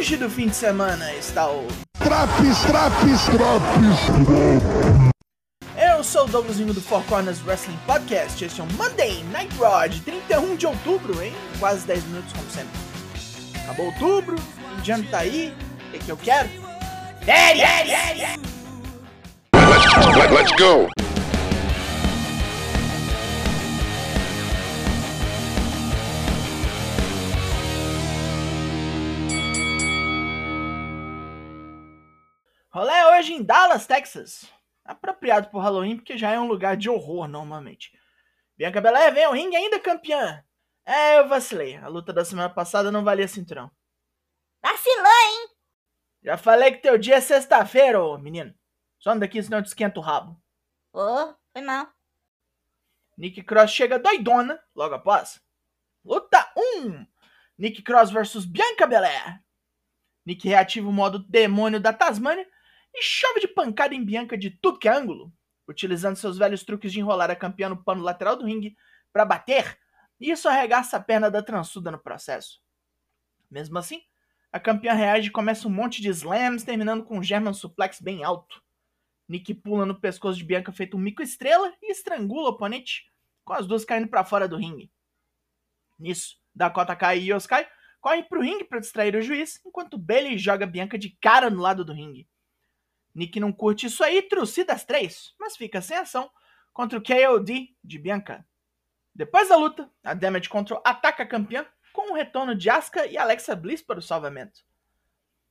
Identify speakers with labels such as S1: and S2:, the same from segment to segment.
S1: Hoje do fim de semana está o.
S2: Traps, traps, traps.
S1: Eu sou o Douglasinho do Four Corners Wrestling Podcast. Este é o Monday Night Raw de 31 de outubro, em quase 10 minutos, como sempre. Acabou outubro, o Indiano tá aí, o que, que eu quero?
S2: Let, let's go.
S1: Em Dallas, Texas. Apropriado pro Halloween, porque já é um lugar de horror normalmente. Bianca Belair vem ao ringue ainda campeã. É, eu vacilei. A luta da semana passada não valia cinturão.
S3: Vacilou, hein?
S1: Já falei que teu dia é sexta-feira, ô menino. Some daqui, senão eu te esquento o rabo.
S3: Ô, foi mal.
S1: Nick Cross chega doidona logo após. Luta 1. Nick Cross versus Bianca Belair. Nick reativa o modo demônio da Tasmania e chove de pancada em Bianca de tudo que é ângulo, utilizando seus velhos truques de enrolar a campeã no pano lateral do ringue para bater, e isso arregaça a perna da transuda no processo. Mesmo assim, a campeã reage e começa um monte de slams, terminando com um German suplex bem alto. Nick pula no pescoço de Bianca feito um mico estrela e estrangula o oponente, com as duas caindo para fora do ringue. Nisso, Dakota Kai e Yoskai correm pro ringue para distrair o juiz, enquanto Bailey joga Bianca de cara no lado do ringue. Nick não curte isso aí, trucida as três, mas fica sem ação contra o KOD de Bianca. Depois da luta, a Damage Control ataca a campeã com o retorno de Asuka e Alexa Bliss para o salvamento.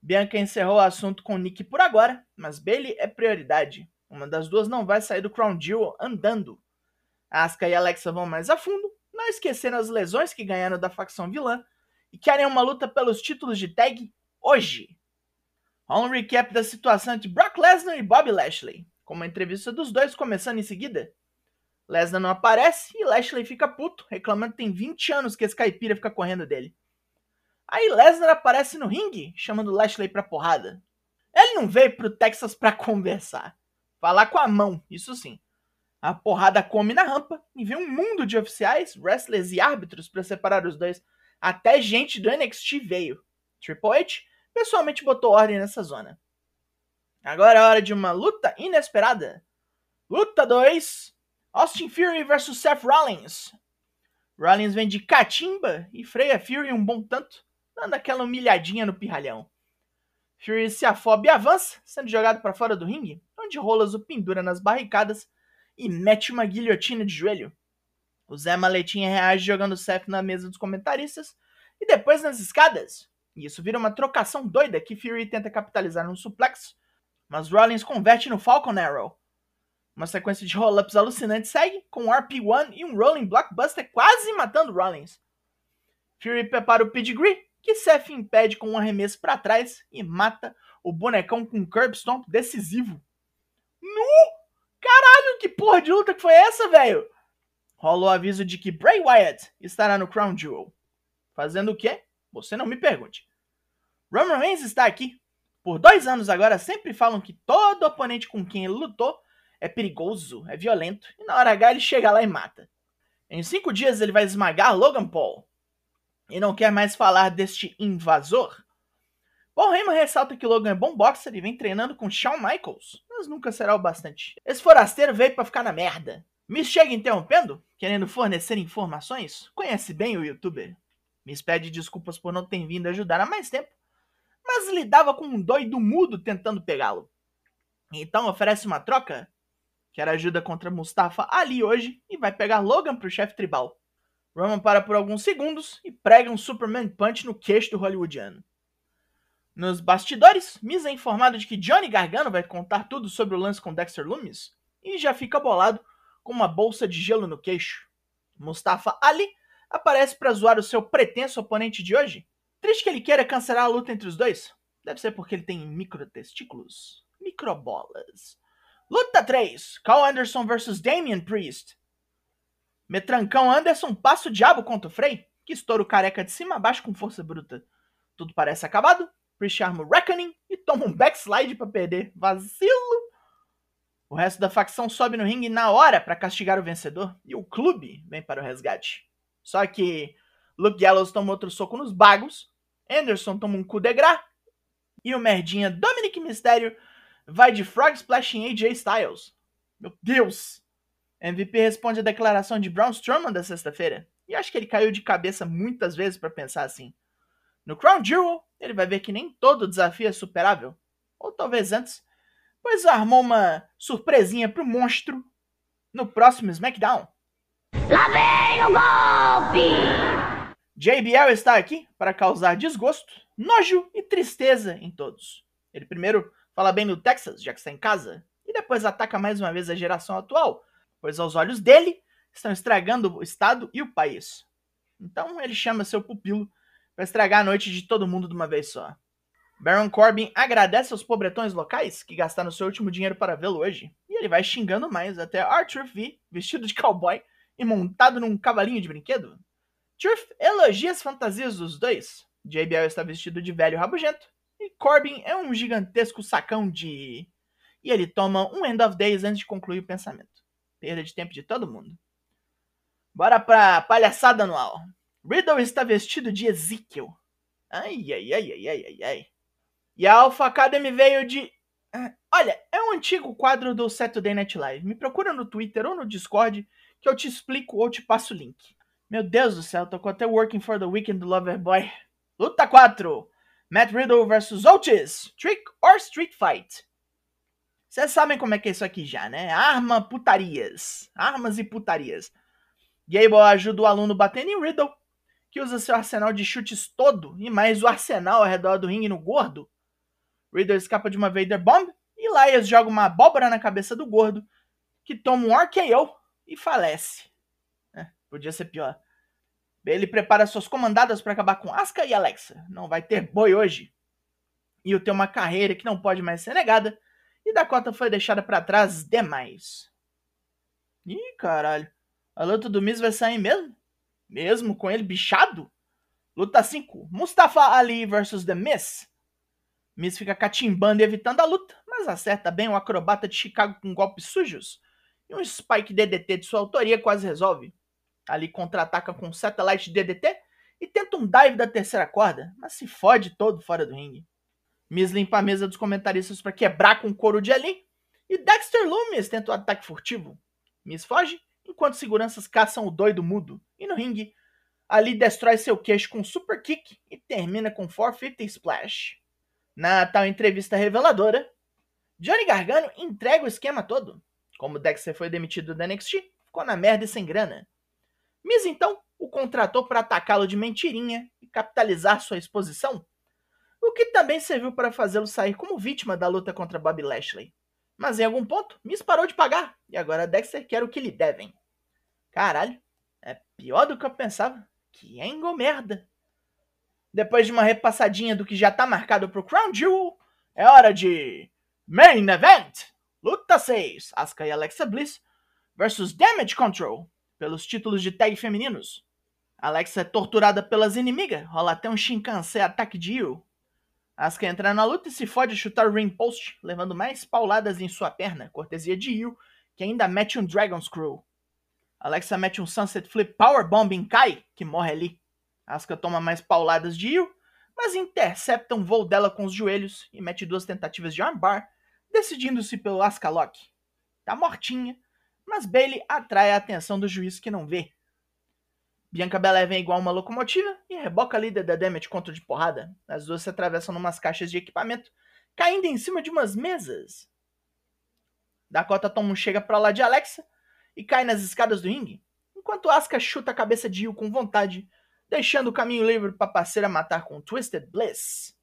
S1: Bianca encerrou o assunto com Nick por agora, mas Bailey é prioridade. Uma das duas não vai sair do Crown Jewel andando. Asuka e Alexa vão mais a fundo, não esquecendo as lesões que ganharam da facção vilã e querem uma luta pelos títulos de tag hoje. Um recap da situação entre Brock Lesnar e Bobby Lashley, com uma entrevista dos dois começando em seguida. Lesnar não aparece e Lashley fica puto, reclamando que tem 20 anos que esse caipira fica correndo dele. Aí Lesnar aparece no ringue, chamando Lashley pra porrada. Ele não veio pro Texas pra conversar. Falar com a mão, isso sim. A porrada come na rampa e vem um mundo de oficiais, wrestlers e árbitros para separar os dois. Até gente do NXT veio. Triple H pessoalmente botou ordem nessa zona. Agora é hora de uma luta inesperada. Luta 2: Austin Fury vs Seth Rollins. Rollins vem de catimba e freia Fury um bom tanto, dando aquela humilhadinha no pirralhão. Fury se afoba e avança, sendo jogado para fora do ringue, onde Rolas o pendura nas barricadas e mete uma guilhotina de joelho. O Zé Maletinha reage jogando Seth na mesa dos comentaristas e depois nas escadas. E isso vira uma trocação doida que Fury tenta capitalizar num suplex, mas Rollins converte no Falcon Arrow. Uma sequência de roll-ups alucinantes segue, com um RP1 e um Rolling Blockbuster quase matando Rollins. Fury prepara o pedigree, que Seth impede com um arremesso para trás e mata o bonecão com um curb stomp decisivo. Nu! Caralho, que porra de luta que foi essa, velho? Rola o aviso de que Bray Wyatt estará no Crown Jewel. Fazendo o quê? Você não me pergunte. Roman Reigns está aqui. Por dois anos agora sempre falam que todo oponente com quem ele lutou é perigoso, é violento, e na hora H ele chega lá e mata. Em cinco dias ele vai esmagar Logan Paul. E não quer mais falar deste invasor? Paul Heyman ressalta que Logan é bom boxer e vem treinando com Shawn Michaels, mas nunca será o bastante. Esse forasteiro veio para ficar na merda. Me chega interrompendo, querendo fornecer informações? Conhece bem o youtuber. Miss pede desculpas por não ter vindo ajudar há mais tempo, mas lidava com um doido mudo tentando pegá-lo. Então oferece uma troca? Quer ajuda contra Mustafa ali hoje e vai pegar Logan pro chefe tribal. Roman para por alguns segundos e prega um Superman Punch no queixo do hollywoodiano. Nos bastidores, Miz é informado de que Johnny Gargano vai contar tudo sobre o lance com Dexter Loomis e já fica bolado com uma bolsa de gelo no queixo. Mustafa Ali aparece para zoar o seu pretenso oponente de hoje. Triste que ele queira cancelar a luta entre os dois. Deve ser porque ele tem microtestículos. Microbolas. Luta 3. Carl Anderson vs Damian Priest. Metrancão Anderson passa o diabo contra o Frey, que estoura o careca de cima a baixo com força bruta. Tudo parece acabado. Priest arma o Reckoning e toma um backslide para perder. Vacilo. O resto da facção sobe no ringue na hora para castigar o vencedor e o clube vem para o resgate. Só que Luke Gallows toma outro soco nos bagos, Anderson toma um coup de gras E o merdinha Dominic Mysterio vai de Frog Splash em AJ Styles. Meu Deus! MVP responde a declaração de Braun Strowman da sexta-feira. E acho que ele caiu de cabeça muitas vezes para pensar assim. No Crown Jewel, ele vai ver que nem todo desafio é superável. Ou talvez antes, pois armou uma surpresinha pro monstro no próximo SmackDown.
S3: Lá vem o golpe!
S1: JBL está aqui para causar desgosto, nojo e tristeza em todos. Ele primeiro fala bem do Texas, já que está em casa, e depois ataca mais uma vez a geração atual, pois aos olhos dele estão estragando o estado e o país. Então ele chama seu pupilo para estragar a noite de todo mundo de uma vez só. Baron Corbin agradece aos pobretões locais que gastaram seu último dinheiro para vê-lo hoje, e ele vai xingando mais até Arthur V, vestido de cowboy e montado num cavalinho de brinquedo. Turf elogia as fantasias dos dois. JBL está vestido de velho rabugento, e Corbin é um gigantesco sacão de. E ele toma um End of Days antes de concluir o pensamento. Perda de tempo de todo mundo. Bora pra palhaçada anual. Riddle está vestido de Ezekiel. Ai, ai, ai, ai, ai, ai, ai. E a Alpha Academy veio de. Ah, olha, é um antigo quadro do Saturday Night Live. Me procura no Twitter ou no Discord que eu te explico ou te passo o link. Meu Deus do céu, tocou até Working for the Weekend do Loverboy. Luta 4. Matt Riddle versus Otis. Trick or Street Fight. Vocês sabem como é que é isso aqui já, né? Arma, putarias. Armas e putarias. Gable ajuda o aluno batendo em Riddle, que usa seu arsenal de chutes todo e mais o arsenal ao redor do ringue no gordo. Riddle escapa de uma Vader Bomb e Elias joga uma abóbora na cabeça do gordo, que toma um RKO e falece. Podia ser pior. Ele prepara suas comandadas para acabar com Asuka e Alexa. Não vai ter boi hoje. E tem uma carreira que não pode mais ser negada. E Dakota foi deixada para trás demais. Ih, caralho. A luta do Miz vai sair mesmo? Mesmo com ele bichado? Luta 5. Mustafa Ali versus The Miz. Miz fica catimbando e evitando a luta, mas acerta bem o acrobata de Chicago com golpes sujos. E um Spike DDT de sua autoria quase resolve. Ali contra-ataca com Satellite DDT e tenta um dive da terceira corda, mas se fode todo fora do ringue. Miz limpa a mesa dos comentaristas para quebrar com o couro de Ali. E Dexter Loomis tenta o um ataque furtivo. Miz foge, enquanto seguranças caçam o doido mudo. E no ringue, Ali destrói seu queixo com um super kick e termina com 450 Splash. Na tal entrevista reveladora, Johnny Gargano entrega o esquema todo. Como Dexter foi demitido da NXT, ficou na merda e sem grana. Miz então o contratou para atacá-lo de mentirinha e capitalizar sua exposição, o que também serviu para fazê-lo sair como vítima da luta contra Bobby Lashley. Mas em algum ponto, Miz parou de pagar e agora Dexter quer o que lhe devem. Caralho, é pior do que eu pensava. Que engo merda. Depois de uma repassadinha do que já tá marcado pro Crown Jewel, é hora de Main Event! Luta 6, Asuka e Alexa Bliss versus Damage Control pelos títulos de tag femininos. Alexa é torturada pelas inimigas, rola até um Shinkansen ataque de Io. Asuka entra na luta e se fode a chutar o ring post, levando mais pauladas em sua perna, cortesia de Io, que ainda mete um Dragon Screw. Alexa mete um Sunset Flip Powerbomb em Kai, que morre ali. Asuka toma mais pauladas de Io, mas intercepta um voo dela com os joelhos e mete duas tentativas de armbar, decidindo-se pelo Asuka Lock. Tá mortinha, mas Bailey atrai a atenção do juiz que não vê. Bianca Belair vem igual uma locomotiva e reboca a líder da Damage contra de porrada. As duas se atravessam numas caixas de equipamento, caindo em cima de umas mesas. Dakota toma um chega pra lá de Alexa e cai nas escadas do ringue, enquanto Asuka chuta a cabeça de Io com vontade, deixando o caminho livre para a parceira matar com Twisted Bliss.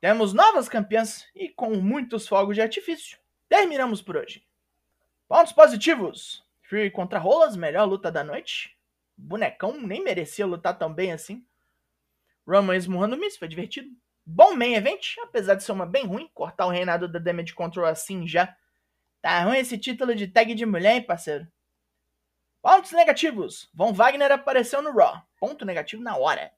S1: Temos novas campeãs e com muitos fogos de artifício, terminamos por hoje. Pontos positivos. Fury contra Rolas, melhor luta da noite. Bonecão nem merecia lutar tão bem assim. Roman esmurrando Miss, foi divertido. Bom main event, apesar de ser uma bem ruim. Cortar o reinado da Damage Control assim já. Tá ruim esse título de tag de mulher, hein, parceiro? Pontos negativos. Von Wagner apareceu no Raw. Ponto negativo na hora.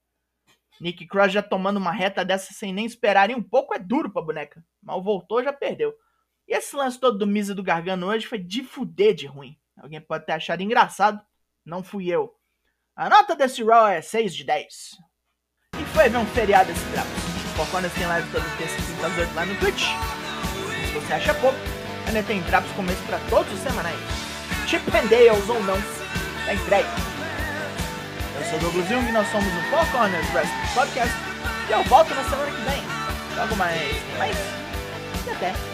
S1: Nick Cross já tomando uma reta dessa sem nem esperarem um pouco é duro pra boneca. Mal voltou, já perdeu. E esse lance todo do Misa do Gargano hoje foi de fuder de ruim. Alguém pode ter achado engraçado, não fui eu. A nota desse Raw é 6 de 10. E foi ver um feriado esse trapo. Four Corners tem live todas as terças e quintas às 8 lá no Twitch. Se você acha pouco, ainda tem drops começo pra todos os semanais. Chip and Dales ou não, tá entregue. Eu sou o Douglas Jung, nós somos o Four Wrestling Podcast e eu volto na semana que vem. Logo mais, mais e até.